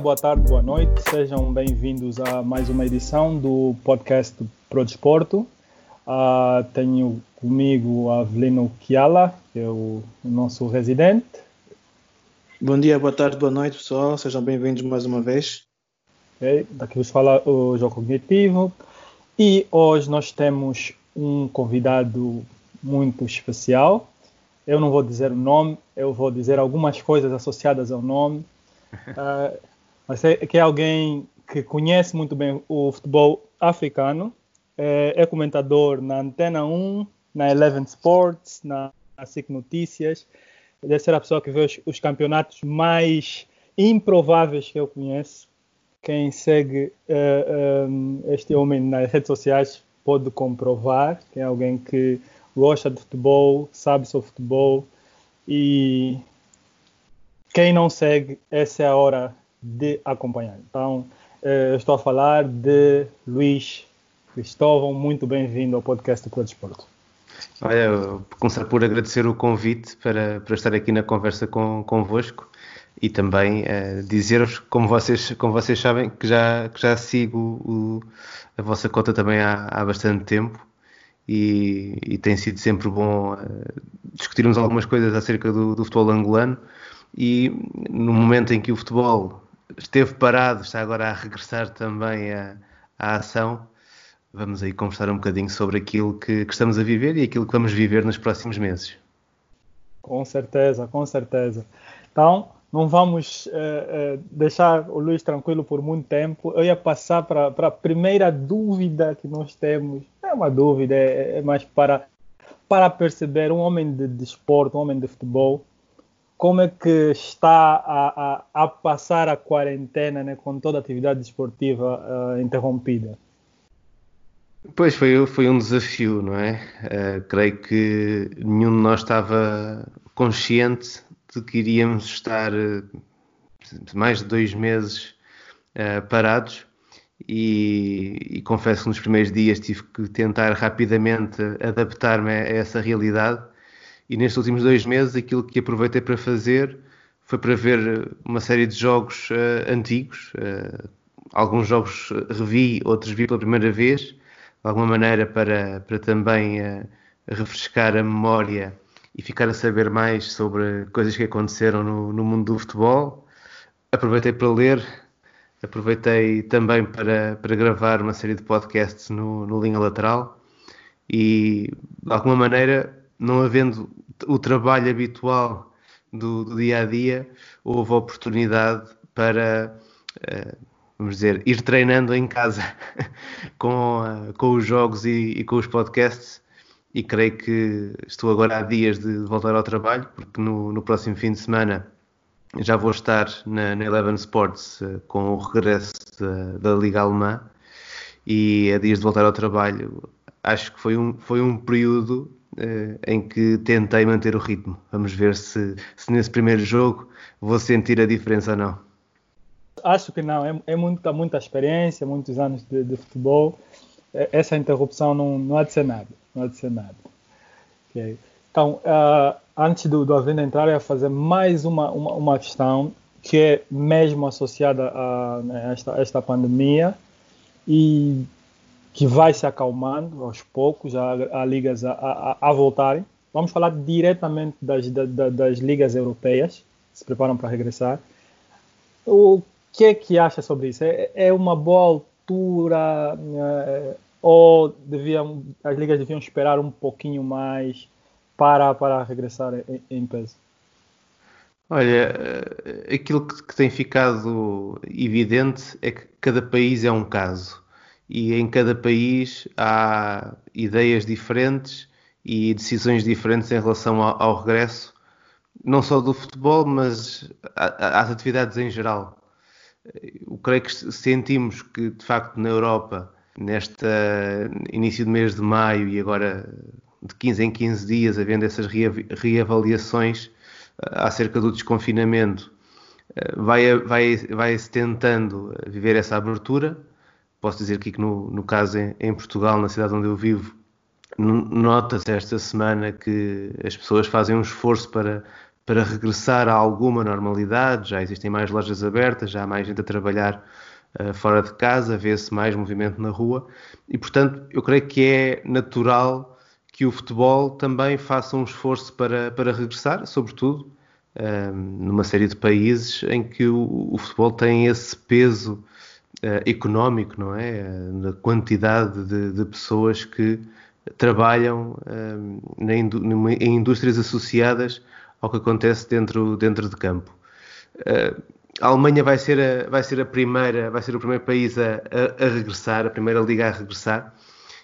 boa tarde, boa noite. Sejam bem-vindos a mais uma edição do podcast Pro Desporto. Uh, tenho comigo Avelino Kiala, que é o, o nosso residente. Bom dia, boa tarde, boa noite, pessoal. Sejam bem-vindos mais uma vez. Okay. Daqui vos fala o Jogo Cognitivo. E hoje nós temos um convidado muito especial. Eu não vou dizer o nome, eu vou dizer algumas coisas associadas ao nome. Uh, mas é, que é alguém que conhece muito bem o futebol africano, é, é comentador na Antena 1, na Eleven Sports, na, na SIC Notícias. Deve ser a pessoa que vê os, os, campeonatos mais improváveis que eu conheço. Quem segue uh, um, este homem nas redes sociais pode comprovar que é alguém que gosta de futebol, sabe sobre futebol e quem não segue, essa é a hora de acompanhar. Então, uh, estou a falar de Luís Cristóvão, muito bem-vindo ao podcast do Clube Desporto. Olha, vou começar por agradecer o convite para, para estar aqui na conversa com, convosco e também uh, dizer-vos, como vocês, como vocês sabem, que já, que já sigo o, a vossa conta também há, há bastante tempo e, e, tem sido sempre bom uh, discutirmos algumas coisas acerca do, do, futebol angolano e no momento em que o futebol esteve parado, está agora a regressar também à, à ação, vamos aí conversar um bocadinho sobre aquilo que, que, estamos a viver e aquilo que vamos viver nos próximos meses. Com certeza, com certeza. Então, não vamos uh, uh, deixar o Luiz tranquilo por muito tempo. Eu ia passar para a primeira dúvida que nós temos. É uma dúvida, é, é mais para, para perceber um homem de desporto, um homem de futebol, como é que está a, a, a passar a quarentena né, com toda a atividade desportiva uh, interrompida? Pois foi, foi um desafio, não é? Uh, creio que nenhum de nós estava consciente de que iríamos estar uh, mais de dois meses uh, parados e, e, confesso que nos primeiros dias tive que tentar rapidamente adaptar-me a essa realidade e nestes últimos dois meses aquilo que aproveitei para fazer foi para ver uma série de jogos antigos, alguns jogos revi, outros vi pela primeira vez de alguma maneira para, para também uh, refrescar a memória e ficar a saber mais sobre coisas que aconteceram no, no mundo do futebol. Aproveitei para ler, aproveitei também para, para gravar uma série de podcasts no, no Linha Lateral e, de alguma maneira, não havendo o trabalho habitual do, do dia a dia, houve oportunidade para. Uh, vamos dizer, ir treinando em casa com, uh, com os jogos e, e, com os podcasts. E creio que estou agora há dias de voltar ao trabalho, porque no, no próximo fim de semana já vou estar na, na Eleven Sports uh, com o regresso da, da, Liga Alemã. E a dias de voltar ao trabalho, acho que foi um, foi um período em que tentei manter o ritmo. Vamos ver se, se nesse primeiro jogo vou sentir a diferença ou não acho que não, é, é muita, muita experiência, muitos anos de, de futebol. Essa interrupção não, não há de ser nada. Não há de ser nada. Okay. Então, uh, antes do, do Avenda entrar, eu ia fazer mais uma, uma, uma questão que é mesmo associada a, né, a esta, esta pandemia e que vai se acalmando aos poucos, há, ligas a, a, a, voltarem. Vamos falar diretamente das, das, ligas europeias, se preparam para regressar. O que é que acha sobre isso? É, é uma boa altura é, ou deviam, as ligas deviam esperar um pouquinho mais para, para regressar em, em peso? Olha, eh, aquilo que, tem ficado evidente é que cada país é um caso e em cada país há ideias diferentes e decisões diferentes em relação ao, ao regresso, não só do futebol, mas às atividades em geral eu creio que sentimos que, de facto, na Europa, neste início do mês de maio e agora de 15 em 15 dias, havendo essas reavaliações eh, acerca do desconfinamento, eh, vai, vai, tentando viver essa abertura. Posso dizer aqui que, no, no caso em, em Portugal, na cidade onde eu vivo, nota-se esta semana que as pessoas fazem um esforço para, para regressar a alguma normalidade. Já existem mais lojas abertas, já há mais gente a trabalhar uh, fora de casa, vê-se mais movimento na rua e, portanto, eu creio que é natural que o futebol também faça um esforço para, para regressar, sobretudo uh, numa série de países em que o, o futebol tem esse peso uh, económico, não é? Na quantidade de, de pessoas que trabalham em indústrias associadas ao que acontece dentro, dentro de campo. A Alemanha vai ser a, vai ser a primeira, vai ser o primeiro país a, a, a, regressar, a primeira liga a regressar,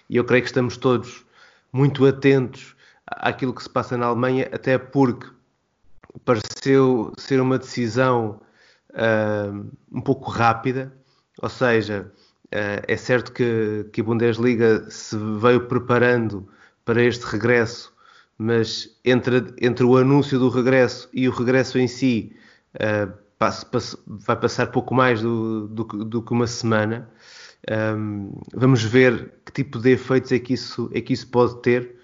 e eu creio que estamos todos muito atentos àquilo que se passa na Alemanha, até porque pareceu ser uma decisão uh, um pouco rápida, ou seja, uh, é certo que, que a Bundesliga se veio preparando para este regresso mas entre, entre o anúncio do regresso e o regresso em si, passo, vai passar pouco mais do, do, do que uma semana. Um, vamos ver que tipo de efeitos é que isso, é que isso pode ter,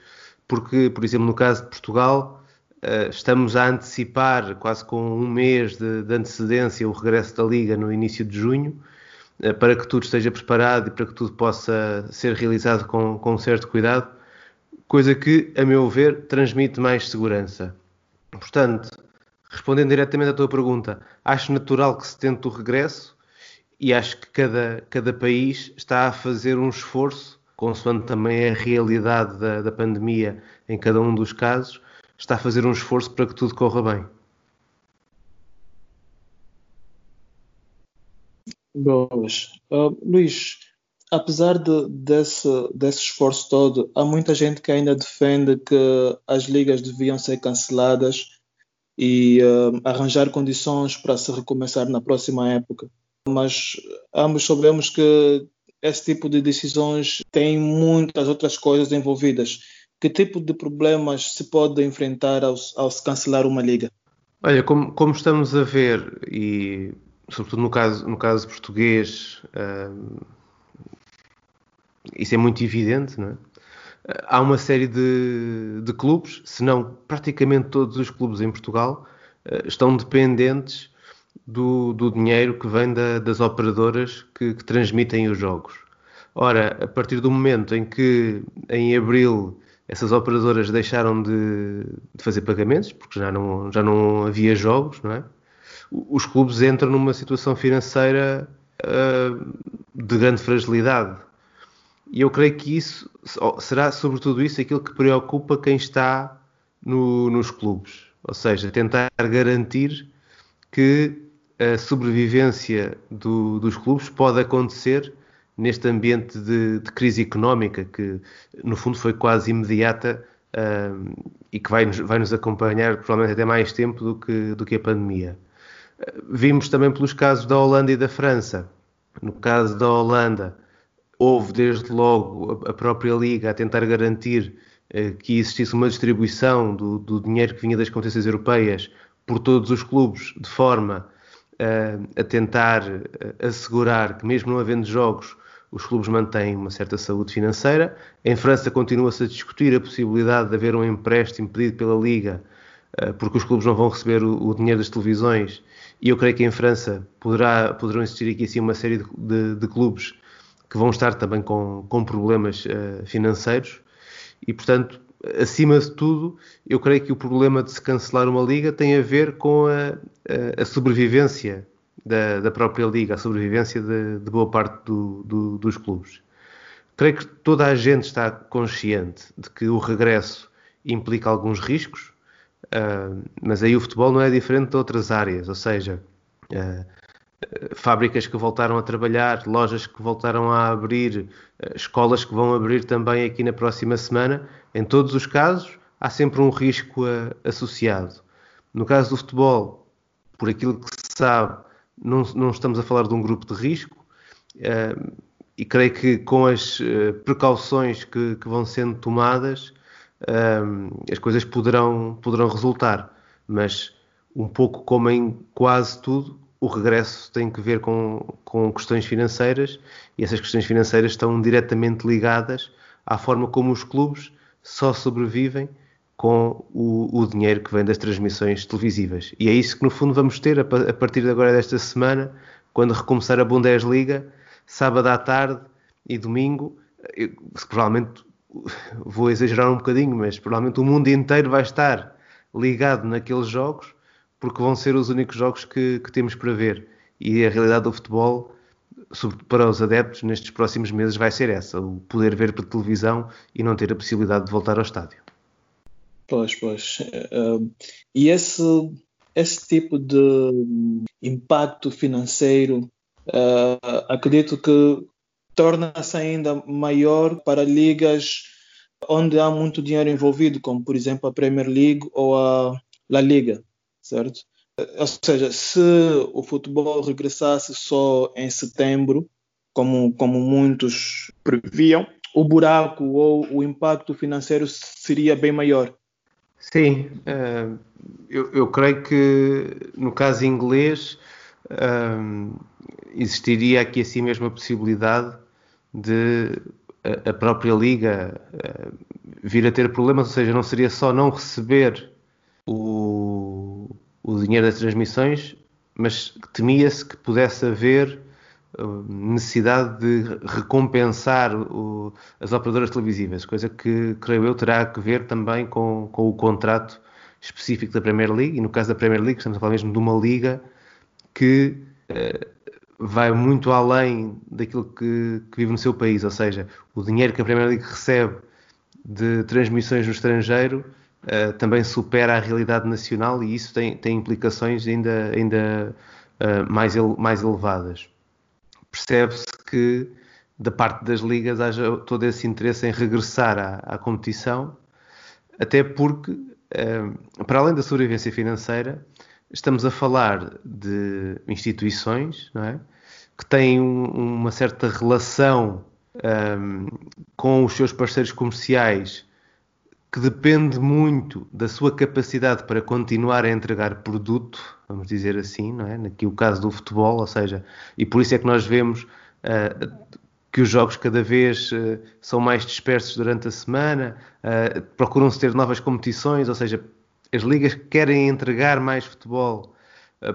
porque, por exemplo, no caso de Portugal, uh, estamos a antecipar quase com um mês de, de, antecedência o regresso da Liga no início de junho, para que tudo esteja preparado e para que tudo possa ser realizado com, com certo cuidado coisa que, a meu ver, transmite mais segurança. Portanto, respondendo diretamente à tua pergunta, acho natural que se tente o regresso e acho que cada, cada país está a fazer um esforço, consoante também a realidade da, da pandemia em cada um dos casos, está a fazer um esforço para que tudo corra bem. Boas. Uh, Luís, apesar de, desse, desse esforço todo, há muita gente que ainda defende que as ligas deviam ser canceladas e uh, arranjar condições para se recomeçar na próxima época. Mas ambos sabemos que esse tipo de decisões tem muitas outras coisas envolvidas. Que tipo de problemas se pode enfrentar ao, ao se cancelar uma liga? Olha, como, como, estamos a ver, e sobretudo no caso, no caso português, uh, isso é muito evidente, não é? Há uma série de, de clubes, se não praticamente todos os clubes em Portugal, eh, estão dependentes do, do dinheiro que vem da, das operadoras que, que, transmitem os jogos. Ora, a partir do momento em que em abril essas operadoras deixaram de, de fazer pagamentos, porque já não, já não havia jogos, não é? Os clubes entram numa situação financeira uh, de grande fragilidade. E eu creio que isso será, sobretudo isso, aquilo que preocupa quem está no, nos clubes. Ou seja, tentar garantir que a sobrevivência do, dos clubes pode acontecer neste ambiente de, de, crise económica que, no fundo, foi quase imediata uh, e que vai nos, vai nos acompanhar provavelmente até mais tempo do que, do que a pandemia. Vimos também pelos casos da Holanda e da França. No caso da Holanda, houve desde logo a própria Liga a tentar garantir eh, que existisse uma distribuição do, do, dinheiro que vinha das competências europeias por todos os clubes, de forma eh, a tentar eh, assegurar que, mesmo não havendo jogos, os clubes mantêm uma certa saúde financeira. Em França continua-se a discutir a possibilidade de haver um empréstimo pedido pela Liga, porque os clubes não vão receber o, o dinheiro das televisões. E eu creio que em França poderá, poderão existir aqui assim uma série de, de, de clubes que vão estar também com, com problemas uh, financeiros e, portanto, acima de tudo, eu creio que o problema de se cancelar uma liga tem a ver com a, a, a sobrevivência da, da, própria liga, a sobrevivência de, de boa parte do, do, dos clubes. Creio que toda a gente está consciente de que o regresso implica alguns riscos, uh, mas aí o futebol não é diferente de outras áreas, ou seja, uh, fábricas que voltaram a trabalhar, lojas que voltaram a abrir, eh, escolas que vão abrir também aqui na próxima semana. Em todos os casos, há sempre um risco associado. No caso do futebol, por aquilo que se sabe, não, não estamos a falar de um grupo de risco e creio que com as precauções que, que vão sendo tomadas, as coisas poderão, poderão resultar. Mas um pouco como em quase tudo, o regresso tem que ver com, com questões financeiras e essas questões financeiras estão diretamente ligadas à forma como os clubes só sobrevivem com o, o, dinheiro que vem das transmissões televisivas. E é isso que, no fundo, vamos ter a, a partir de agora desta semana, quando recomeçar a Bundesliga, sábado à tarde e domingo. Eu, provavelmente vou exagerar um bocadinho, mas provavelmente o mundo inteiro vai estar ligado naqueles jogos, porque vão ser os únicos jogos que, que temos para ver. E a realidade do futebol, para os adeptos, nestes próximos meses vai ser essa: o poder ver por televisão e não ter a possibilidade de voltar ao estádio. Pois, pois. Uh, e esse, esse tipo de impacto financeiro, uh, acredito que torna-se ainda maior para ligas onde há muito dinheiro envolvido, como por exemplo a Premier League ou a La Liga, certo? Ou seja, se o futebol regressasse só em setembro, como, como muitos previam, o buraco ou o impacto financeiro seria bem maior. Sim, uh, eu, eu, creio que no caso inglês uh, existiria aqui assim mesmo a possibilidade de a, própria liga uh, vir a ter problemas, ou seja, não seria só não receber o, o dinheiro das transmissões, mas temia-se que pudesse haver necessidade de recompensar o, as operadoras televisivas, coisa que, creio eu, terá a ver também com, com o contrato específico da Premier League, e no caso da Premier League estamos a falar mesmo de uma liga que uh, vai muito além daquilo que, que, vive no seu país, ou seja, o dinheiro que a Premier League recebe de transmissões no estrangeiro uh, também supera a realidade nacional e isso tem, tem implicações ainda, ainda uh, mais, ele, mais elevadas percebe-se que da parte das ligas haja todo esse interesse em regressar à, à competição, até porque, eh, para além da sobrevivência financeira, estamos a falar de instituições é? Que têm um, uma certa relação um, com os seus parceiros comerciais que depende muito da sua capacidade para continuar a entregar produto, vamos dizer assim, não é? Aqui o caso do futebol, ou seja, e por isso é que nós vemos uh, que os jogos cada vez uh, são mais dispersos durante a semana, uh, procuram-se ter novas competições, ou seja, as ligas querem entregar mais futebol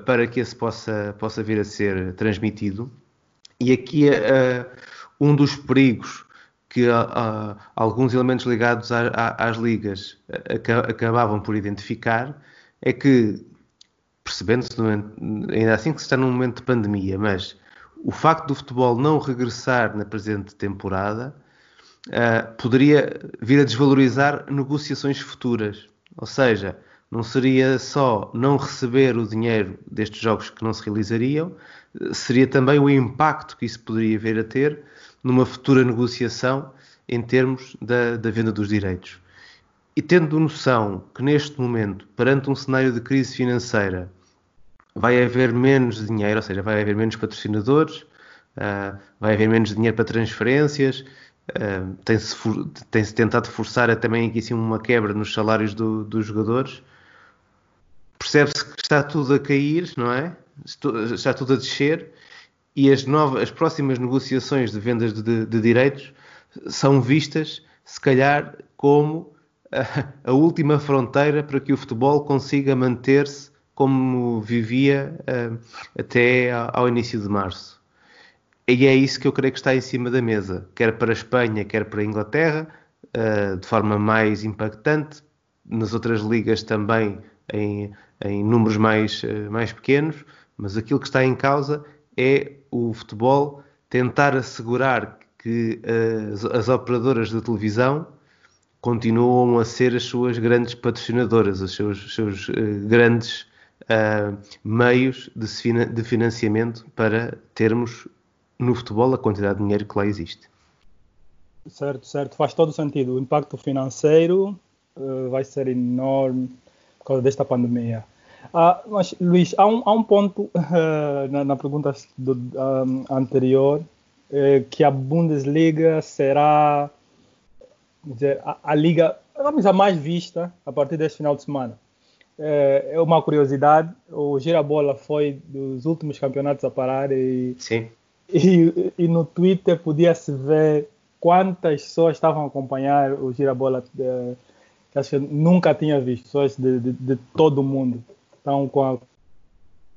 para que esse possa, possa vir a ser transmitido. E aqui um dos perigos que a, a, alguns elementos ligados a, às ligas acabavam por identificar é que, percebendo-se ainda assim que se está num momento de pandemia, mas o facto do futebol não regressar na presente temporada uh, poderia vir a desvalorizar negociações futuras. Ou seja, não seria só não receber o dinheiro destes jogos que não se realizariam, seria também o impacto que isso poderia vir a ter numa futura negociação em termos da, da venda dos direitos. E tendo noção que neste momento, perante um cenário de crise financeira, vai haver menos dinheiro, ou seja, vai haver menos patrocinadores, uh, vai haver menos dinheiro para transferências, uh, tem-se tem tentado forçar também aqui assim uma quebra nos salários do, dos jogadores. Percebe-se que está tudo a cair, não é? Está tudo a descer e as, novas, as próximas negociações de vendas de, de direitos são vistas, se calhar, como a, a, última fronteira para que o futebol consiga manter-se como vivia uh, até ao início de março. E é isso que eu creio que está em cima da mesa, quer para a Espanha, quer para a Inglaterra, uh, de forma mais impactante, nas outras ligas também em, em números mais, uh, mais pequenos, mas aquilo que está em causa é o futebol tentar assegurar que as, as operadoras de televisão continuam a ser as suas grandes patrocinadoras, os seus, seus uh, grandes uh, meios de, de, financiamento para termos no futebol a quantidade de dinheiro que lá existe. Certo, certo, faz todo sentido. O impacto financeiro uh, vai ser enorme por causa desta pandemia. Ah, mas, Luís, há um, há um ponto uh, na, na, pergunta do, um, anterior uh, que a Bundesliga será dizer, a, a, liga vamos a mais vista a partir deste final de semana. É, uma curiosidade, o Girabola foi dos últimos campeonatos a parar e, e, e no Twitter podia-se ver quantas pessoas estavam a acompanhar o Girabola. Que acho que nunca tinha visto, pessoas de, de, de todo mundo. Então, com a,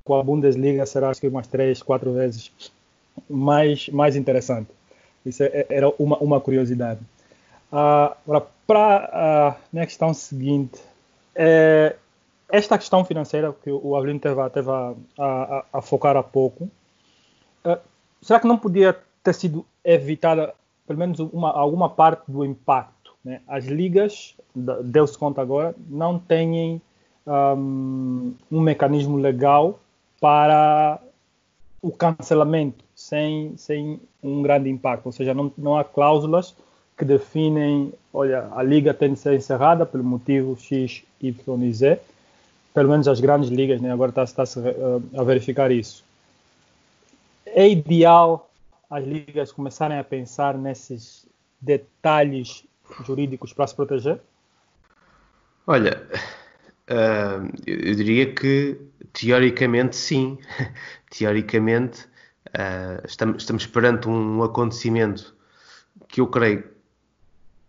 com a Bundesliga será acho que umas três, quatro vezes mais, mais interessante. Isso é, é, era uma, uma curiosidade. Uh, agora, para a minha questão seguinte, é, esta questão financeira que o Avelino teve, teve a, a, a, focar há pouco, uh, será que não podia ter sido evitada pelo menos uma, alguma parte do impacto? Né? As ligas, deu-se conta agora, não têm um, um mecanismo legal para o cancelamento sem, sem um grande impacto, ou seja, não, não há cláusulas que definem, olha, a liga tem de ser encerrada pelo motivo X, Y e Z, pelo menos as grandes ligas, né? agora está-se uh, a verificar isso. É ideal as ligas começarem a pensar nesses detalhes jurídicos para se proteger? Olha, uh, eu diria que teoricamente sim. teoricamente uh, estamos, estamos perante um acontecimento que eu creio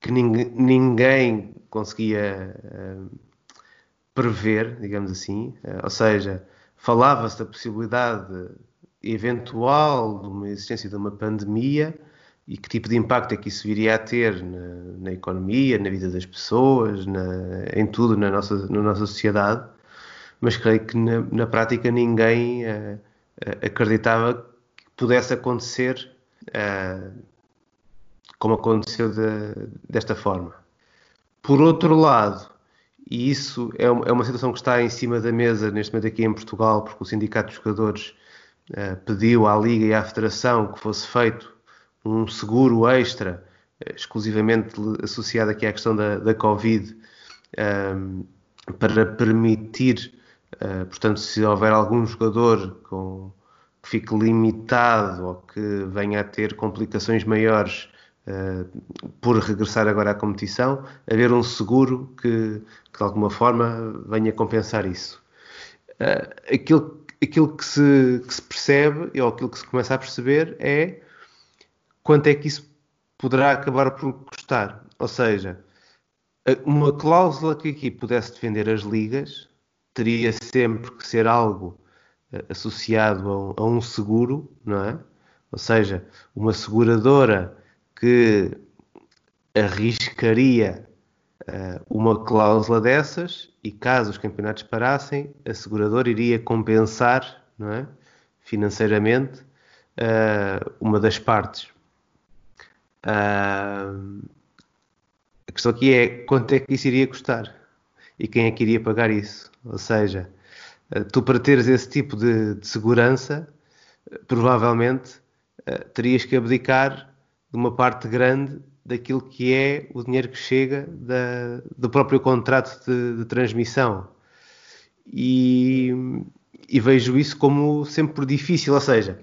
que ninguém, ninguém conseguia uh, prever, digamos assim, ou seja, falava-se da possibilidade eventual de uma existência de uma pandemia e que tipo de impacto é que isso viria a ter na, na economia, na vida das pessoas, na, em tudo na nossa, na nossa sociedade, mas creio que na, na prática ninguém uh, acreditava que pudesse acontecer uh, como aconteceu de, desta forma. Por outro lado, e isso é uma, é uma situação que está em cima da mesa neste momento aqui em Portugal, porque o Sindicato dos Jogadores uh, pediu à Liga e à Federação que fosse feito um seguro extra, uh, exclusivamente associado aqui à questão da, da Covid, uh, para permitir, portanto, se houver algum jogador com, que fique limitado ou que venha a ter complicações maiores por regressar agora à competição, haver um seguro que, que de alguma forma venha compensar isso. aquilo aquilo que se, que se percebe, ou aquilo que se começa a perceber, é quanto é que isso poderá acabar por custar. Ou seja, uma cláusula que aqui pudesse defender as ligas teria sempre que ser algo eh, associado a um, seguro, não é? Ou seja, uma seguradora que arriscaria uh, uma cláusula dessas e caso os campeonatos parassem, a seguradora iria compensar não é? financeiramente uh, uma das partes. Uh, a questão aqui é quanto é que isso iria custar e quem é que iria pagar isso. Ou seja, uh, tu para teres esse tipo de, de segurança, provavelmente terias que abdicar de uma parte grande daquilo que é o dinheiro que chega da, do próprio contrato de, de transmissão. E, e, vejo isso como sempre difícil, ou seja,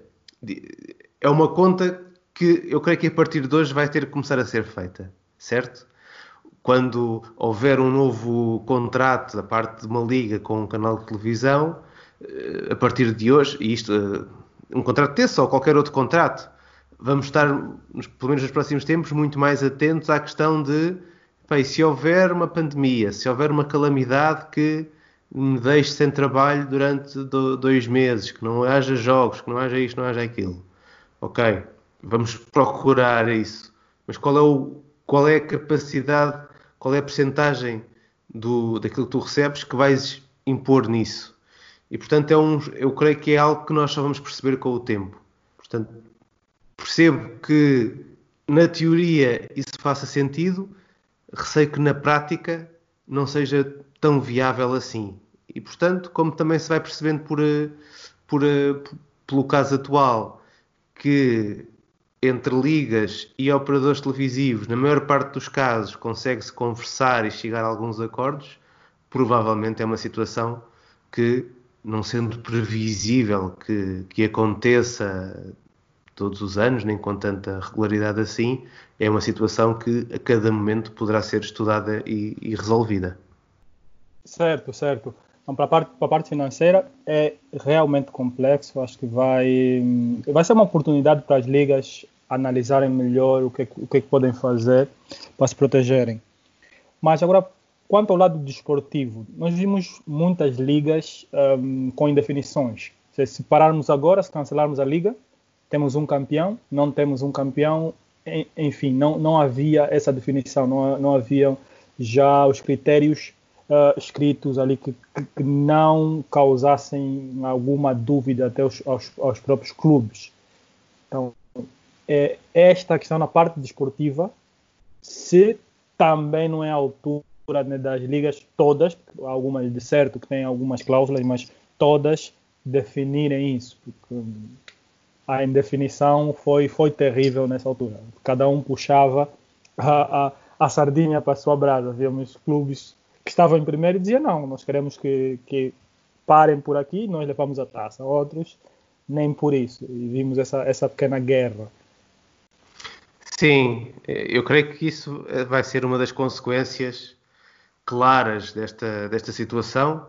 é uma conta que eu creio que a partir de hoje vai ter que começar a ser feita, certo? Quando houver um novo contrato da parte de uma liga com um canal de televisão, eh, a partir de hoje, e isto, eh, um contrato desse ou qualquer outro contrato, vamos estar, pelo menos nos próximos tempos, muito mais atentos à questão de bem, se houver uma pandemia, se houver uma calamidade que me deixe sem trabalho durante dois meses, que não haja jogos, que não haja isto, não haja aquilo. Ok, vamos procurar isso. Mas qual é, o, qual é a capacidade, qual é a percentagem do, daquilo que tu recebes que vais impor nisso? E portanto é um, eu creio que é algo que nós só vamos perceber com o tempo. Portanto, percebo que na teoria isso faça sentido, receio que na prática não seja tão viável assim. E portanto, como também se vai percebendo por, por, pelo caso atual, que entre ligas e operadores televisivos, na maior parte dos casos, consegue-se conversar e chegar a alguns acordos, provavelmente é uma situação que, não sendo previsível que, que aconteça todos os anos, nem com tanta regularidade assim, é uma situação que a cada momento poderá ser estudada e, e resolvida. Certo, certo. Então, para a, parte, para a parte financeira é realmente complexo. Acho que vai, vai ser uma oportunidade para as ligas analisarem melhor o que, o que podem fazer para se protegerem. Mas agora, quanto ao lado desportivo, nós vimos muitas ligas um, com indefinições. Se separarmos agora, se cancelarmos a liga, temos um campeão, não temos um campeão, enfim, não, não havia essa definição, não, não havia já os critérios uh, escritos ali que, que, não causassem alguma dúvida até os, aos, aos próprios clubes. Então, é, esta questão na parte desportiva, se também não é a altura né, das ligas todas, algumas de certo que têm algumas cláusulas, mas todas definirem isso, porque a indefinição foi, foi terrível nessa altura. Cada um puxava a, a, a sardinha para a sua brasa. Víamos clubes que estavam em primeiro diziam: não, nós queremos que, que parem por aqui, nós levamos a taça. Outros, nem por isso. E vimos essa, essa pequena guerra. Sim, eu creio que isso vai ser uma das consequências claras desta, desta situação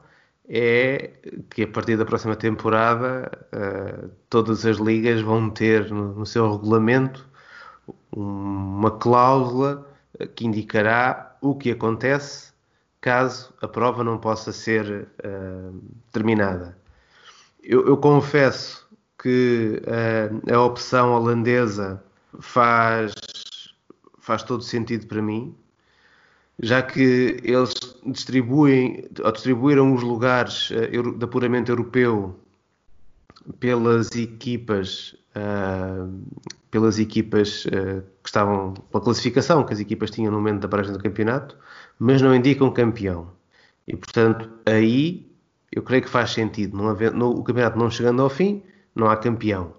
é que a partir da próxima temporada uh, todas as ligas vão ter no, no, seu regulamento uma cláusula que indicará o que acontece caso a prova não possa ser uh, terminada. Eu, eu, confesso que uh, a opção holandesa faz, faz todo sentido para mim, já que eles distribuem, ou distribuíram os lugares uh, de apuramento europeu pelas equipas, uh, pelas equipas uh, que estavam pela classificação que as equipas tinham no momento da paragem do campeonato, mas não indicam campeão. E portanto, aí eu creio que faz sentido. Não haver, no, o campeonato não chegando ao fim, não há campeão.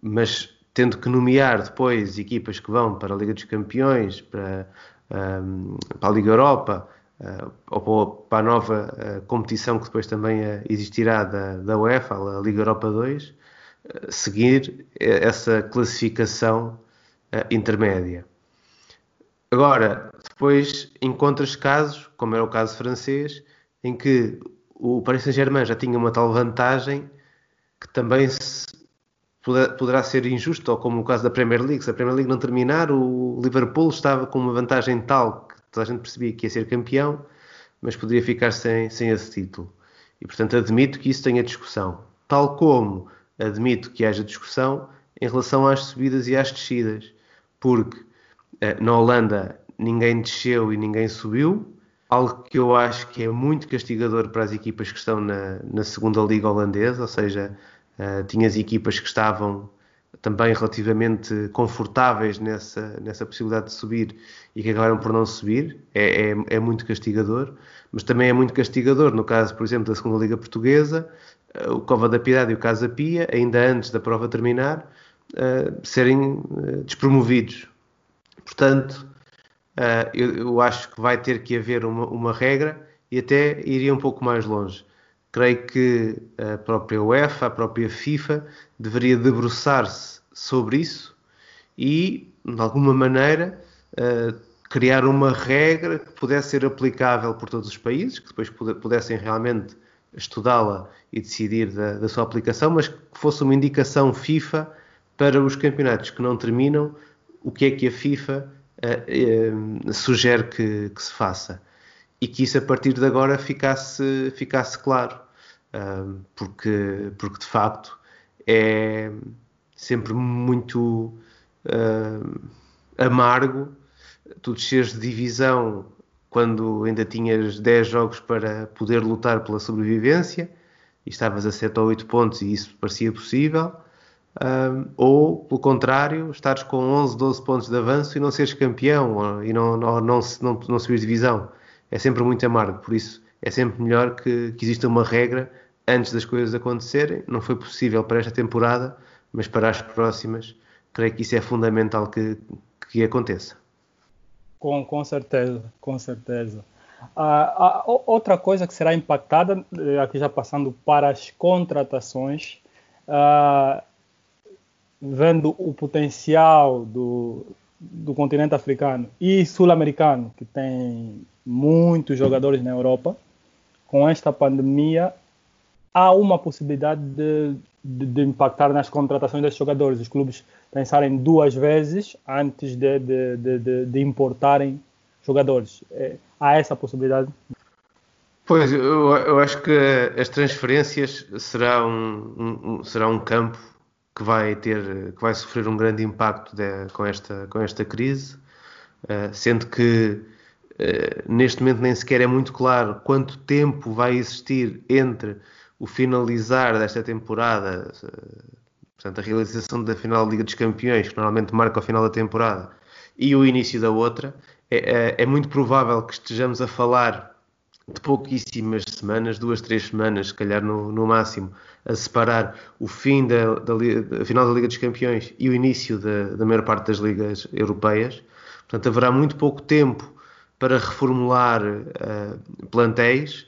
Mas tendo que nomear depois equipas que vão para a Liga dos Campeões, para um, para a Liga Europa uh, ou para a nova uh, competição que depois também existirá da, da UEFA, a Liga Europa 2, seguir essa classificação intermédia. Agora, depois encontras casos, como era o caso francês, em que o Paris Saint-Germain já tinha uma tal vantagem que também se poderá ser injusto, ou como o caso da Premier League, se a Premier League não terminar, o Liverpool estava com uma vantagem tal que toda a gente percebia que ia ser campeão, mas poderia ficar sem, sem esse título. E portanto admito que isso tenha discussão. Tal como admito que haja discussão em relação às subidas e às descidas, porque eh, na Holanda ninguém desceu e ninguém subiu, algo que eu acho que é muito castigador para as equipas que estão na, na segunda liga holandesa, ou seja, Uh, tinhas equipas que estavam também relativamente confortáveis nessa, nessa possibilidade de subir e que acabaram por não subir, é, é, é, muito castigador, mas também é muito castigador no caso, por exemplo, da segunda Liga Portuguesa, uh, o Cova da Piedade e o Casa Pia, ainda antes da prova terminar, uh, serem despromovidos. Portanto, eu, eu, acho que vai ter que haver uma, uma regra e até iria um pouco mais longe creio que a própria UEFA, a própria FIFA, deveria debruçar-se sobre isso e, de alguma maneira, uh, criar uma regra que pudesse ser aplicável por todos os países, que depois pudessem realmente estudá-la e decidir da, da, sua aplicação, mas que fosse uma indicação FIFA para os campeonatos que não terminam, o que é que a FIFA uh, uh, sugere que, que se faça e que isso a partir de agora ficasse, ficasse claro, porque, porque de facto é sempre muito amargo tu desceres de divisão quando ainda tinhas 10 jogos para poder lutar pela sobrevivência e estavas a 7 ou 8 pontos e isso parecia possível, ou pelo contrário, estares com 11, 12 pontos de avanço e não seres campeão e não, não, não, não, não divisão é sempre muito amargo, por isso é sempre melhor que, que exista uma regra antes das coisas acontecerem. Não foi possível para esta temporada, mas para as próximas, creio que isso é fundamental que, que aconteça. Com, com certeza, com certeza. Ah, outra coisa que será impactada, eh, aqui já passando para as contratações, ah, vendo o potencial do, do continente africano e sul-americano, que tem muitos jogadores na Europa, com esta pandemia, há uma possibilidade de, de, de impactar nas contratações desses jogadores. Os clubes pensarem duas vezes antes de, de importarem jogadores. É, há essa possibilidade? Pois, eu, eu acho que as transferências será um, um, será um campo que vai ter, que vai sofrer um grande impacto de, com, esta, com esta crise, uh, sendo que neste momento nem sequer é muito claro quanto tempo vai existir entre o finalizar desta temporada, uh, portanto, a realização da final da Liga dos Campeões, que normalmente marca o final da temporada, e o início da outra. É, é, é muito provável que estejamos a falar de pouquíssimas semanas, duas, três semanas, se calhar no, no máximo, a separar o fim da, da, da, final da Liga dos Campeões e o início da, da maior parte das ligas europeias. Portanto, haverá muito pouco tempo para reformular uh, plantéis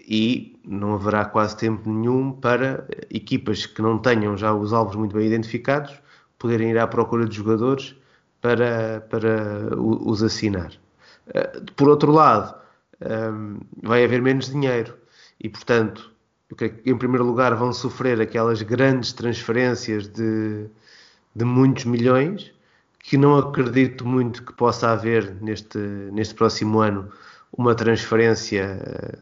e não haverá quase tempo nenhum para equipas que não tenham já os alvos muito bem identificados poderem ir à procura de jogadores para, para os assinar. Uh, por outro lado, um, vai haver menos dinheiro e, portanto, em primeiro lugar vão sofrer aquelas grandes transferências de, de muitos milhões que não acredito muito que possa haver neste, neste próximo ano uma transferência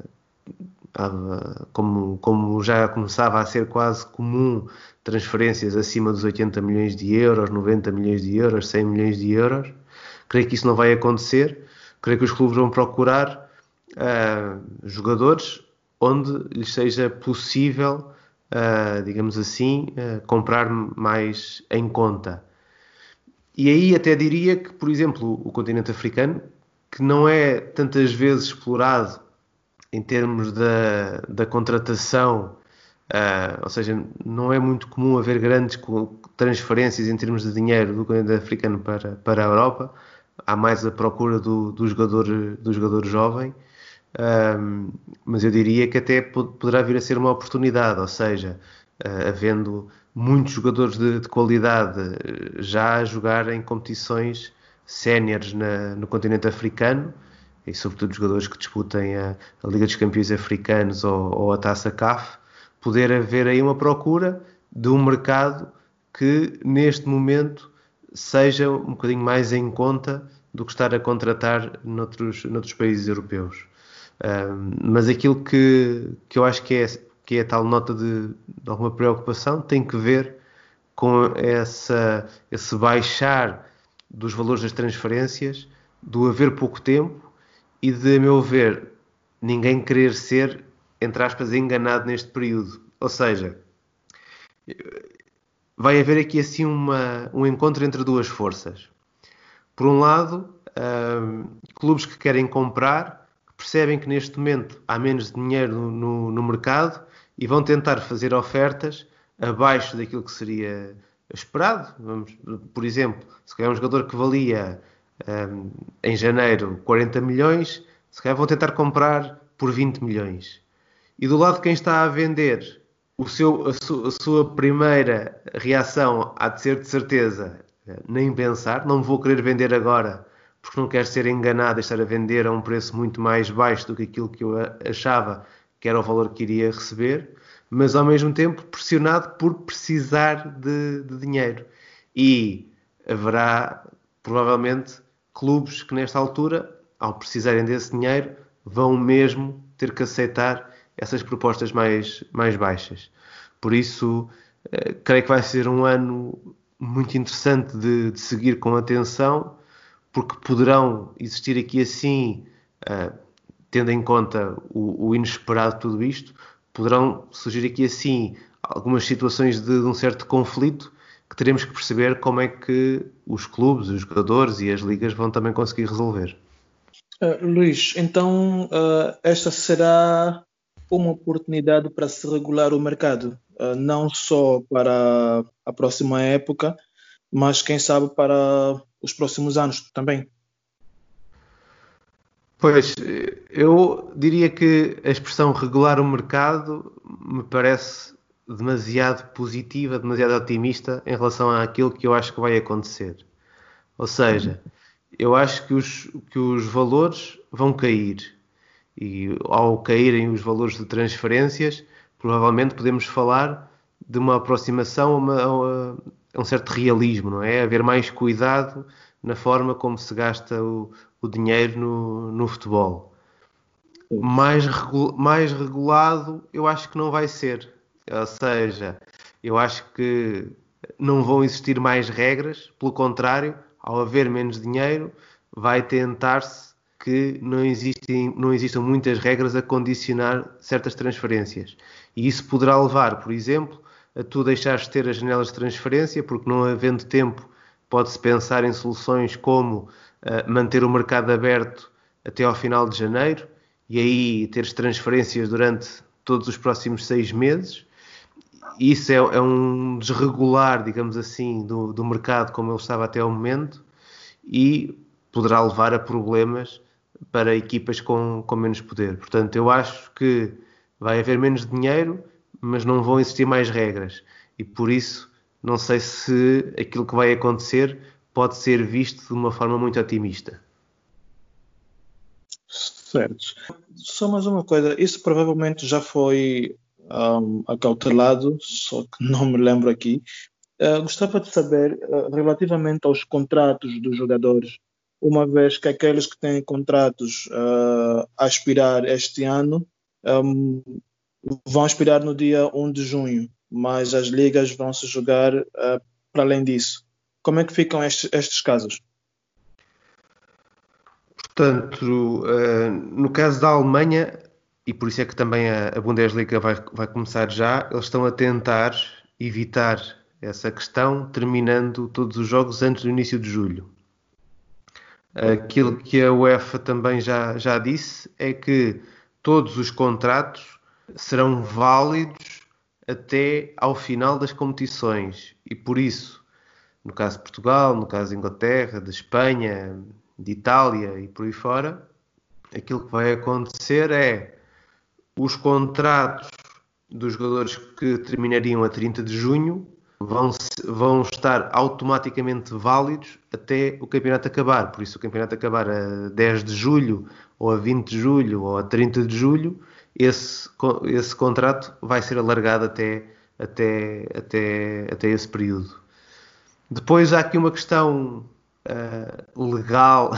ah, como, como já começava a ser quase comum transferências acima dos 80 milhões de euros, 90 milhões de euros, 100 milhões de euros. Creio que isso não vai acontecer. Creio que os clubes vão procurar uh, jogadores onde lhes seja possível, uh, digamos assim, uh, comprar mais em conta. E aí até diria que, por exemplo, o continente africano, que não é tantas vezes explorado em termos da, da contratação, uh, ou seja, não é muito comum haver grandes transferências em termos de dinheiro do continente africano para, para a Europa, há mais a procura do, do, jogador, do jogador jovem. Um, mas eu diria que até poderá vir a ser uma oportunidade, ou seja, uh, havendo muitos jogadores de, de, qualidade eh, já a jogar em competições séniores no continente africano e sobretudo jogadores que disputem a, a Liga dos Campeões Africanos ou, ou, a Taça CAF, poder haver aí uma procura de um mercado que neste momento seja um bocadinho mais em conta do que estar a contratar noutros, noutros países europeus. Mas aquilo que, que eu acho que é, que é tal nota de, de alguma preocupação tem que ver com essa, esse baixar dos valores das transferências, do haver pouco tempo e de, a meu ver, ninguém querer ser, entre aspas, enganado neste período. Ou seja, vai haver aqui assim uma, um encontro entre duas forças. Por um lado, clubes que querem comprar percebem que neste momento há menos dinheiro no, no, mercado e vão tentar fazer ofertas abaixo daquilo que seria esperado. Vamos, por exemplo, se calhar um jogador que valia um, em janeiro 40 milhões, se calhar vão tentar comprar por 20 milhões. E do lado de quem está a vender, o seu, a, su, a sua primeira reação há de ser de certeza nem pensar, não vou querer vender agora porque não quero ser enganado e estar a vender a um preço muito mais baixo do que aquilo que eu achava que era o valor que iria receber, mas ao mesmo tempo pressionado por precisar de, de dinheiro. E haverá provavelmente clubes que nesta altura, ao precisarem desse dinheiro, vão mesmo ter que aceitar essas propostas mais, mais baixas. Por isso, eh, creio que vai ser um ano muito interessante de, de seguir com atenção porque poderão existir aqui assim, uh, tendo em conta o, o, inesperado de tudo isto, poderão surgir aqui assim algumas situações de, de, um certo conflito que teremos que perceber como é que os clubes, os jogadores e as ligas vão também conseguir resolver. Uh, Luís, então uh, esta será uma oportunidade para se regular o mercado, não só para a próxima época, mas quem sabe para os próximos anos também. Pois, eu diria que a expressão regular o mercado me parece demasiado positiva, demasiado otimista em relação àquilo que eu acho que vai acontecer. Ou seja, eu acho que os, que os valores vão cair. E ao caírem os valores de transferências, provavelmente podemos falar de uma aproximação a, uma, a um certo realismo, não é? Haver mais cuidado na forma como se gasta o, o dinheiro no, no futebol. Mais, regu mais regulado, eu acho que não vai ser. Ou seja, eu acho que não vão existir mais regras, pelo contrário, ao haver menos dinheiro, vai tentar-se que não existem, não existam muitas regras a condicionar certas transferências. E isso poderá levar, por exemplo, a tu deixares de ter as janelas de transferência, porque não havendo tempo, pode-se pensar em soluções como uh, manter o mercado aberto até ao final de janeiro e aí teres transferências durante todos os próximos seis meses. Isso é, é um desregular, digamos assim, do, do mercado como ele estava até ao momento e poderá levar a problemas para equipas com, com menos poder. Portanto, eu acho que vai haver menos dinheiro, mas não vão existir mais regras. E por isso, não sei se aquilo que vai acontecer pode ser visto de uma forma muito otimista. Certo. Só mais uma coisa, isso provavelmente já foi um, acautelado, só que não me lembro aqui. Uh, gostava de saber, uh, relativamente aos contratos dos jogadores, uma vez que aqueles que têm contratos uh, a expirar este ano um, vão expirar no dia 1 de junho, mas as ligas vão se jogar uh, para além disso. Como é que ficam estes, estes casos? Portanto, uh, no caso da Alemanha, e por isso é que também a, a Bundesliga vai, vai começar já, eles estão a tentar evitar essa questão, terminando todos os jogos antes do início de julho. Aquilo que a UEFA também já, já disse é que todos os contratos serão válidos até ao final das competições e por isso, no caso de Portugal, no caso de Inglaterra, de Espanha, de Itália e por aí fora, aquilo que vai acontecer é os contratos dos jogadores que terminariam a 30 de junho vão, vão estar automaticamente válidos até o campeonato acabar. Por isso, o campeonato acabar a 10 de julho, ou a 20 de julho, ou a 30 de julho, esse, esse contrato vai ser alargado até, até, até, até esse período. Depois há aqui uma questão uh, legal,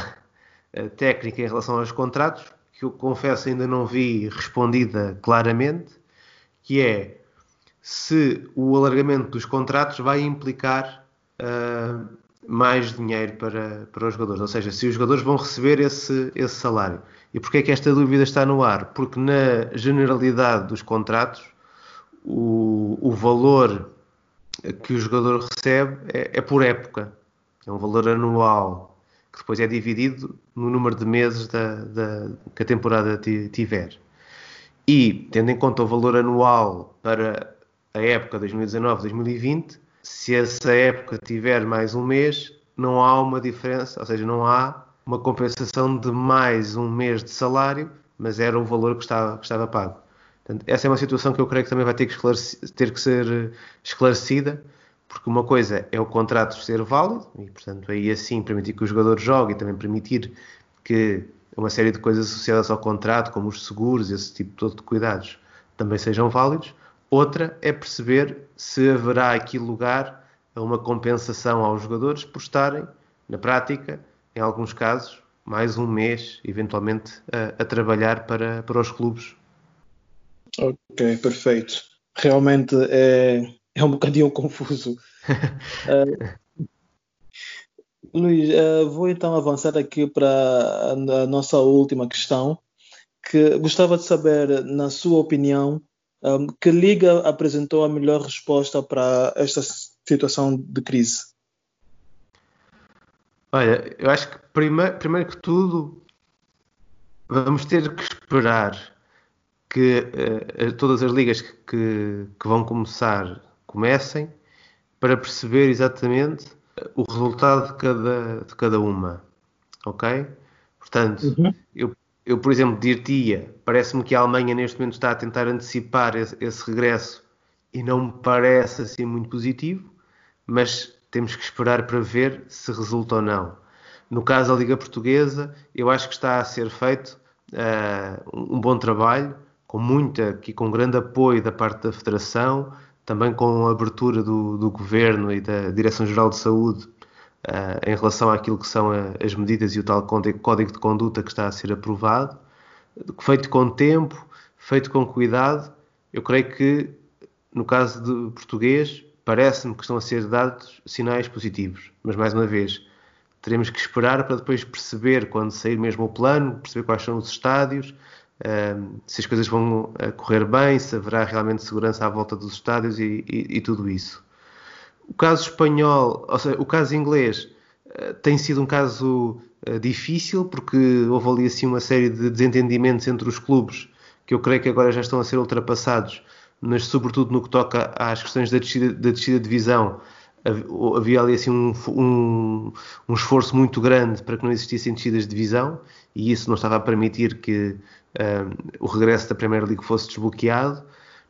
uh, técnica em relação aos contratos, que eu confesso ainda não vi respondida claramente, que é se o alargamento dos contratos vai implicar uh, mais dinheiro para, para os jogadores, ou seja, se os jogadores vão receber esse, esse salário. E porquê é que esta dúvida está no ar? Porque na generalidade dos contratos, o, o valor que o jogador recebe é, é, por época, é um valor anual, que depois é dividido no número de meses da, da, que a temporada tiver. E, tendo em conta o valor anual para a época 2019-2020, se essa época tiver mais um mês, não há uma diferença, ou seja, não há uma compensação de mais um mês de salário, mas era o valor que estava, que estava pago. Portanto, essa é uma situação que eu creio que também vai ter que, ter que ser eh, esclarecida, porque uma coisa é o contrato ser válido, e portanto aí assim permitir que o jogador jogue e também permitir que uma série de coisas associadas ao contrato, como os seguros, esse tipo de cuidados, também sejam válidos. Outra é perceber se haverá aqui lugar a uma compensação aos jogadores por estarem, na prática, em alguns casos, mais um mês, eventualmente, a, a trabalhar para, para os clubes. Ok, perfeito. Realmente é, é um bocadinho confuso. uh, Luís, uh, vou então avançar aqui para a nossa última questão, que gostava de saber, na sua opinião, um, que liga apresentou a melhor resposta para esta situação de crise? Olha, eu acho que primeiro, primeiro que tudo vamos ter que esperar que uh, todas as ligas que, que, vão começar comecem para perceber exatamente o resultado de cada, de cada uma. Ok? Portanto, uhum. eu eu, por exemplo, dir-te-ia, parece-me que a Alemanha neste momento está a tentar antecipar esse, esse, regresso e não me parece assim muito positivo, mas temos que esperar para ver se resulta ou não. No caso da Liga Portuguesa, eu acho que está a ser feito uh, um bom trabalho, com muita, e com grande apoio da parte da Federação, também com a abertura do, do Governo e da Direção-Geral de Saúde uh, em relação àquilo que são a, as medidas e o tal código de conduta que está a ser aprovado, feito com tempo, feito com cuidado. Eu creio que, no caso de português, parece-me que estão a ser dados sinais positivos. Mas, mais uma vez, teremos que esperar para depois perceber, quando sair mesmo o plano, perceber quais são os estádios, se as coisas vão correr bem, se haverá realmente segurança à volta dos estádios e, e, e tudo isso. O caso espanhol, ou seja, o caso inglês, uh, tem sido um caso uh, difícil porque houve ali assim uma série de desentendimentos entre os clubes que eu creio que agora já estão a ser ultrapassados, mas sobretudo no que toca às questões da descida, da descida de divisão, havia ali assim um, um, um, esforço muito grande para que não existissem descidas de divisão e isso não estava a permitir que uh, o regresso da Premier League fosse desbloqueado.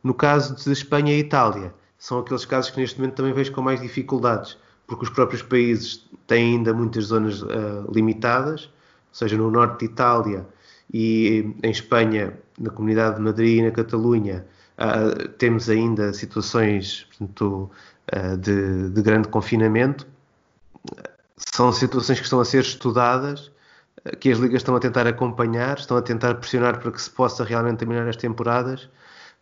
No caso de Espanha e Itália, são aqueles casos que neste momento também vejo com mais dificuldades, porque os próprios países têm ainda muitas zonas uh, limitadas, ou seja, no norte de Itália e em Espanha, na Comunidade de Madrid e na Catalunha, uh, temos ainda situações portanto, uh, de, de grande confinamento. São situações que estão a ser estudadas que as ligas estão a tentar acompanhar, estão a tentar pressionar para que se possa realmente terminar as temporadas,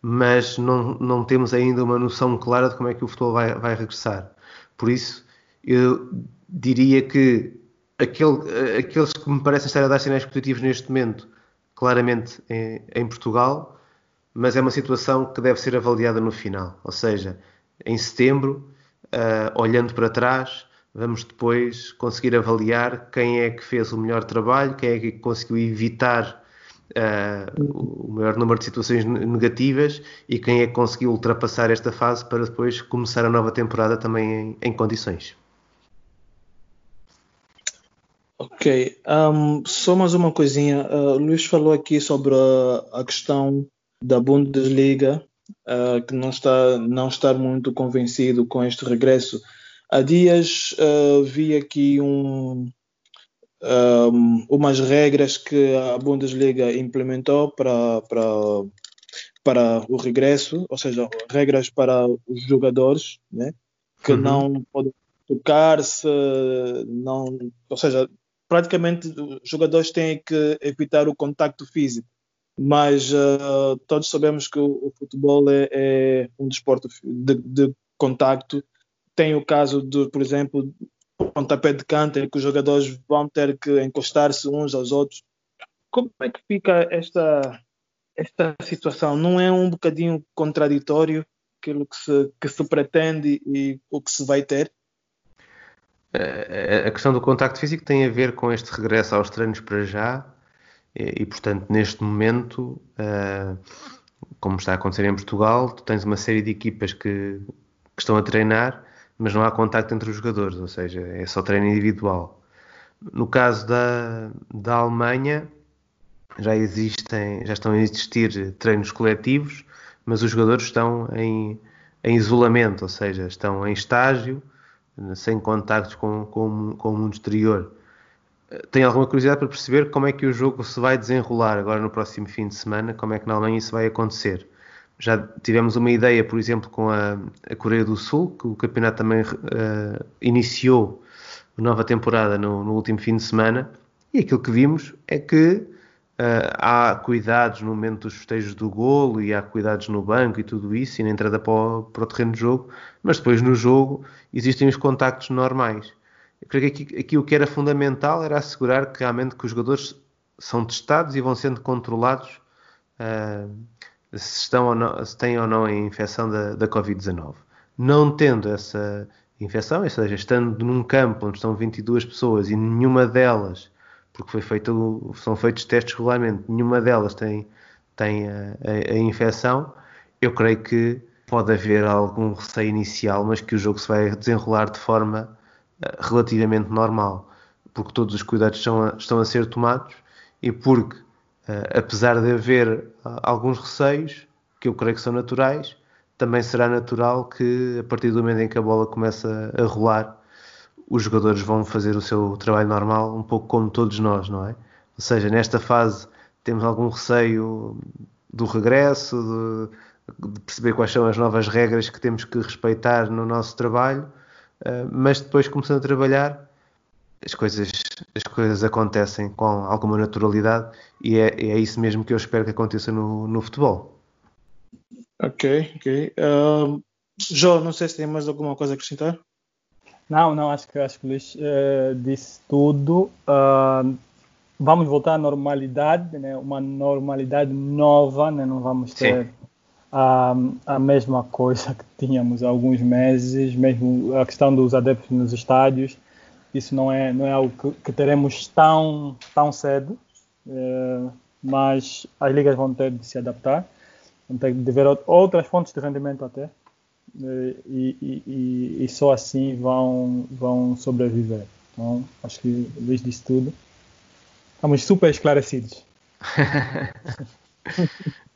mas não, não temos ainda uma noção clara de como é que o futebol vai, vai regressar. Por isso, eu diria que aquele, aqueles que me parecem estar a dar sinais positivos neste momento, claramente em, em Portugal, mas é uma situação que deve ser avaliada no final. Ou seja, em setembro, uh, olhando para trás, vamos depois conseguir avaliar quem é que fez o melhor trabalho, quem é que conseguiu evitar uh, o maior número de situações negativas e quem é que conseguiu ultrapassar esta fase para depois começar a nova temporada também em, em condições. Ok, um, só mais uma coisinha. Uh, Luís falou aqui sobre a, a questão da Bundesliga, uh, que não está não estar muito convencido com este regresso. Há dias uh, vi aqui um, um, umas regras que a Bundesliga implementou para, para, para o regresso, ou seja, regras para os jogadores, né? que uhum. não podem tocar-se, não, ou seja, praticamente os jogadores têm que evitar o contacto físico. Mas uh, todos sabemos que o, o futebol é, é, um desporto de, de contacto. Tem o caso de, por exemplo, pontapé de canto em que os jogadores vão ter que encostar-se uns aos outros. Como é que fica esta, esta situação? Não é um bocadinho contraditório aquilo que se, que se pretende e o que se vai ter? A questão do contacto físico tem a ver com este regresso aos treinos para já e, e portanto, neste momento, uh, como está a acontecer em Portugal, tu tens uma série de equipas que, que estão a treinar mas não há contacto entre os jogadores, ou seja, é só treino individual. No caso da, da Alemanha, já existem, já estão a existir treinos coletivos, mas os jogadores estão em, em isolamento, ou seja, estão em estágio, sem contactos com, com, com o mundo exterior. Tenho alguma curiosidade para perceber como é que o jogo se vai desenrolar agora no próximo fim de semana, como é que na Alemanha isso vai acontecer já tivemos uma ideia, por exemplo, com a, a Coreia do Sul, que o campeonato também uh, iniciou nova temporada no, no, último fim de semana, e aquilo que vimos é que uh, há cuidados no momento dos festejos do golo, e há cuidados no banco e tudo isso, e na entrada para o, para o terreno de jogo, mas depois no jogo existem os contactos normais. Eu creio que aqui, aqui o que era fundamental era assegurar que realmente que os jogadores são testados e vão sendo controlados uh, se, estão ou não, se têm ou não a infecção da, da Covid-19. Não tendo essa infecção, ou seja, estando num campo onde estão 22 pessoas e nenhuma delas, porque foi feito, são feitos testes regularmente, nenhuma delas tem, tem a, a, a infecção, eu creio que pode haver algum receio inicial, mas que o jogo se vai desenrolar de forma uh, relativamente normal, porque todos os cuidados estão a, estão a ser tomados e porque apesar de haver uh, alguns receios, que eu creio que são naturais, também será natural que a partir do momento em que a bola começa a rolar, os jogadores vão fazer o seu trabalho normal, um pouco como todos nós, não é? Ou seja, nesta fase temos algum receio do regresso, de, de perceber quais são as novas regras que temos que respeitar no nosso trabalho, uh, mas depois começando a trabalhar, as coisas, as coisas acontecem com alguma naturalidade e é, é isso mesmo que eu espero que aconteça no, no futebol. Ok, ok. Uh, João, não sei se tem mais alguma coisa a acrescentar. Não, não, acho que, acho que o Luís uh, disse tudo. Uh, vamos voltar à normalidade, né? uma normalidade nova, né? não vamos ter a, a mesma coisa que tínhamos há alguns meses, mesmo a questão dos adeptos nos estádios, isso não é, não é algo que, que teremos tão, tão cedo, uh, mas as ligas vão ter de se adaptar, vão ter de ver outras fontes de rendimento até, e, e, e, e, só assim vão, vão sobreviver. Então, acho que o Luís disse tudo. Estamos super esclarecidos.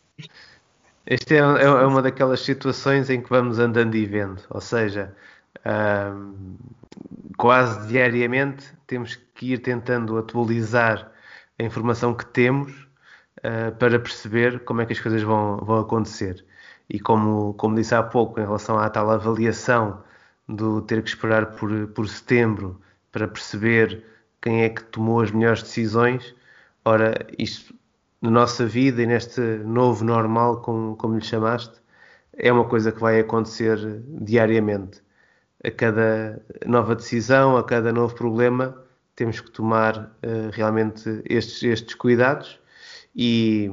Este é, é, é, uma daquelas situações em que vamos andando e vendo, ou seja, quase diariamente temos que ir tentando atualizar a informação que temos uh, para perceber como é que as coisas vão, vão acontecer. E como, como disse há pouco, em relação à tal avaliação do ter que esperar por, por setembro para perceber quem é que tomou as melhores decisões, ora, isto na nossa vida e neste novo normal, como, como lhe chamaste, é uma coisa que vai acontecer diariamente. A cada nova decisão, a cada novo problema, temos que tomar uh, realmente estes, estes cuidados e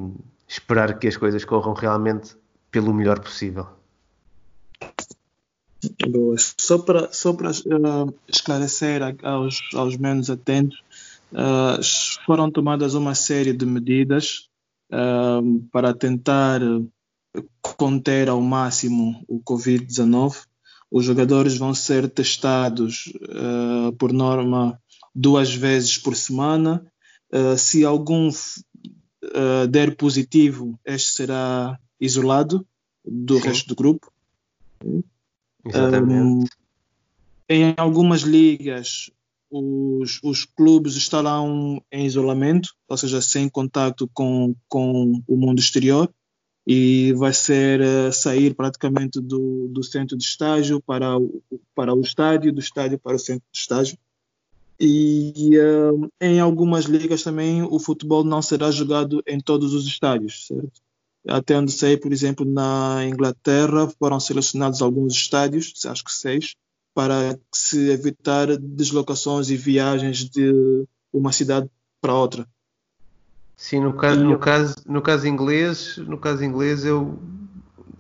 esperar que as coisas corram realmente pelo melhor possível. Boa. Só para, só para uh, esclarecer aos, aos menos atentos, uh, foram tomadas uma série de medidas para tentar conter ao máximo o Covid-19. Os jogadores vão ser testados, por norma, duas vezes por semana. se algum der positivo, este será isolado do Sim. resto do grupo. Exatamente. Um, em algumas ligas, os, os clubes estarão em isolamento, ou seja, sem contato com, com o mundo exterior, e vai ser uh, sair praticamente do, do centro de estágio para o, para o estádio, do estádio para o centro de estágio. E uh, em algumas ligas também o futebol não será jogado em todos os estádios, certo? Até onde sei, por exemplo, na Inglaterra foram selecionados alguns estádios, acho que seis, para se evitar deslocações e viagens de uma cidade para outra. Sim, no caso, no caso, no caso inglês, no caso inglês eu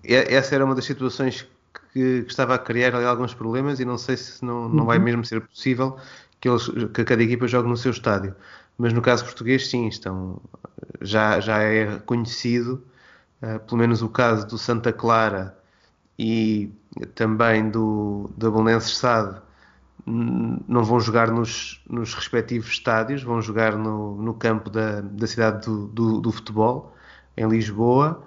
essa era uma das situações que, que estava a criar ali alguns problemas e não sei se não, não vai uhum. mesmo ser possível que, eles, que cada equipa jogue no seu estádio. Mas no caso português, sim, estão, já, já é conhecido uh, pelo menos o caso do Santa Clara e também do, do Belenenses Sade, não vão jogar nos, nos respectivos estádios, vão jogar no, no campo da, da cidade do, do, do futebol, em Lisboa.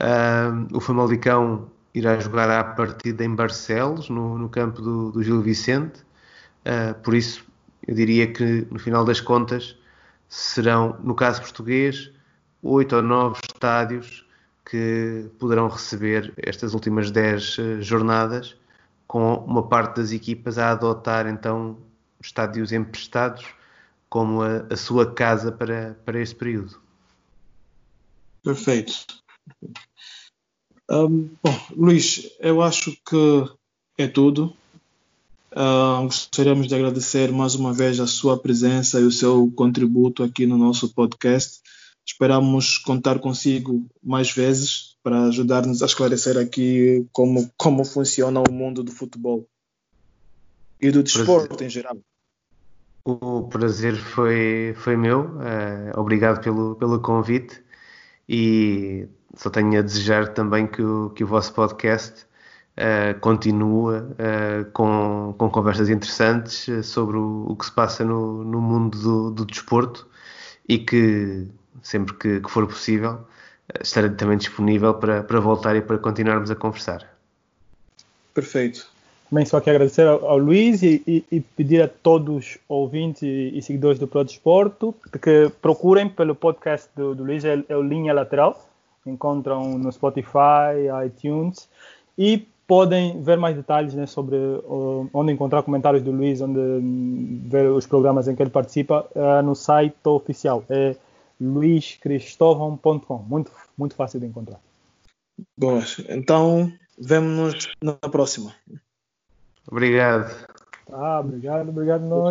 Uh, o Famalicão irá jogar à partida em Barcelos, no, no campo do, do Gil Vicente. Uh, por isso, eu diria que no final das contas serão, no caso português, oito ou nove estádios que poderão receber estas últimas 10 eh, jornadas, com uma parte das equipas a adotar então estádios emprestados como a, a sua casa para, para este período. Perfeito. Um, bom, Luís, eu acho que é tudo. Uh, gostaríamos de agradecer mais uma vez a sua presença e o seu contributo aqui no nosso podcast. Esperamos contar consigo mais vezes para ajudar-nos a esclarecer aqui como, como funciona o mundo do futebol e do desporto prazer. em geral. O prazer foi, foi meu. Uh, obrigado pelo, pelo convite e só tenho a desejar também que o, que o vosso podcast uh, continue uh, com, com conversas interessantes sobre o, o, que se passa no, no mundo do, do desporto e que sempre que, que for possível, eh, estarei também disponível para, para voltar e para continuarmos a conversar. Perfeito. Também só quero agradecer ao, ao Luís e, e, e, pedir a todos os ouvintes e, e seguidores do Pro Desporto que procurem pelo podcast do, do Luís, é, é o Linha Lateral, encontram no Spotify, iTunes, e podem ver mais detalhes né, sobre uh, onde encontrar comentários do Luiz, onde um, ver os programas em que ele participa, uh, no site oficial. É luiscristovão.com. Muito, muito fácil de encontrar. Boas. Então, vemo-nos na próxima. Obrigado. Ah, obrigado, obrigado nós.